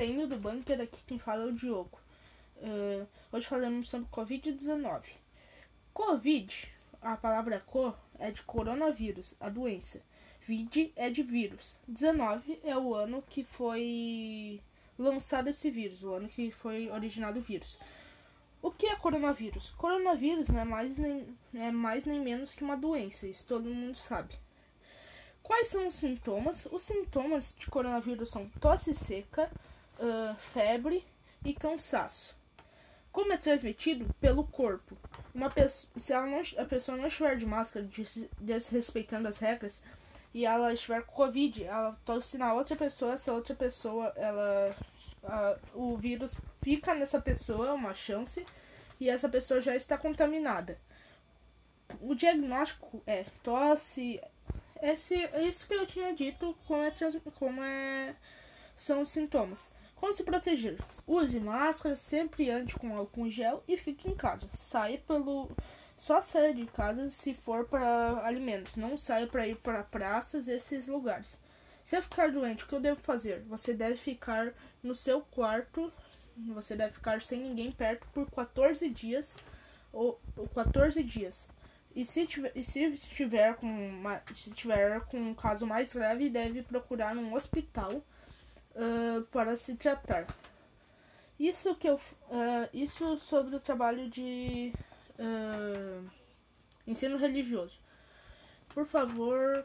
saindo do bunker, aqui quem fala é o Diogo. Uh, hoje falaremos sobre Covid-19. Covid, a palavra co é de coronavírus, a doença. Vid é de vírus. 19 é o ano que foi lançado esse vírus, o ano que foi originado o vírus. O que é coronavírus? Coronavírus não é mais nem, é mais nem menos que uma doença, isso todo mundo sabe. Quais são os sintomas? Os sintomas de coronavírus são tosse seca, uh, febre e cansaço. Como é transmitido? Pelo corpo. Uma pessoa, se não, a pessoa não estiver de máscara, desrespeitando as regras, e ela estiver com Covid, ela tosse na outra pessoa, essa outra pessoa, ela. o vírus fica nessa pessoa, uma chance, e essa pessoa já está contaminada. O diagnóstico é tosse, esse, é isso que eu tinha dito como, é, como é, são os sintomas. Como se proteger? Use máscara, sempre ande com álcool gel e fique em casa. Saia pelo. Só saia de casa se for para alimentos. Não saia para ir para praças esses lugares. Se eu ficar doente, o que eu devo fazer? Você deve ficar no seu quarto. Você deve ficar sem ninguém perto por 14 dias. Ou, ou 14 dias. E se tiver, e se tiver com uma, se tiver com um caso mais grave, deve procurar um hospital uh, para se tratar. Isso que eu, uh, isso sobre o trabalho de uh, ensino religioso. Por favor,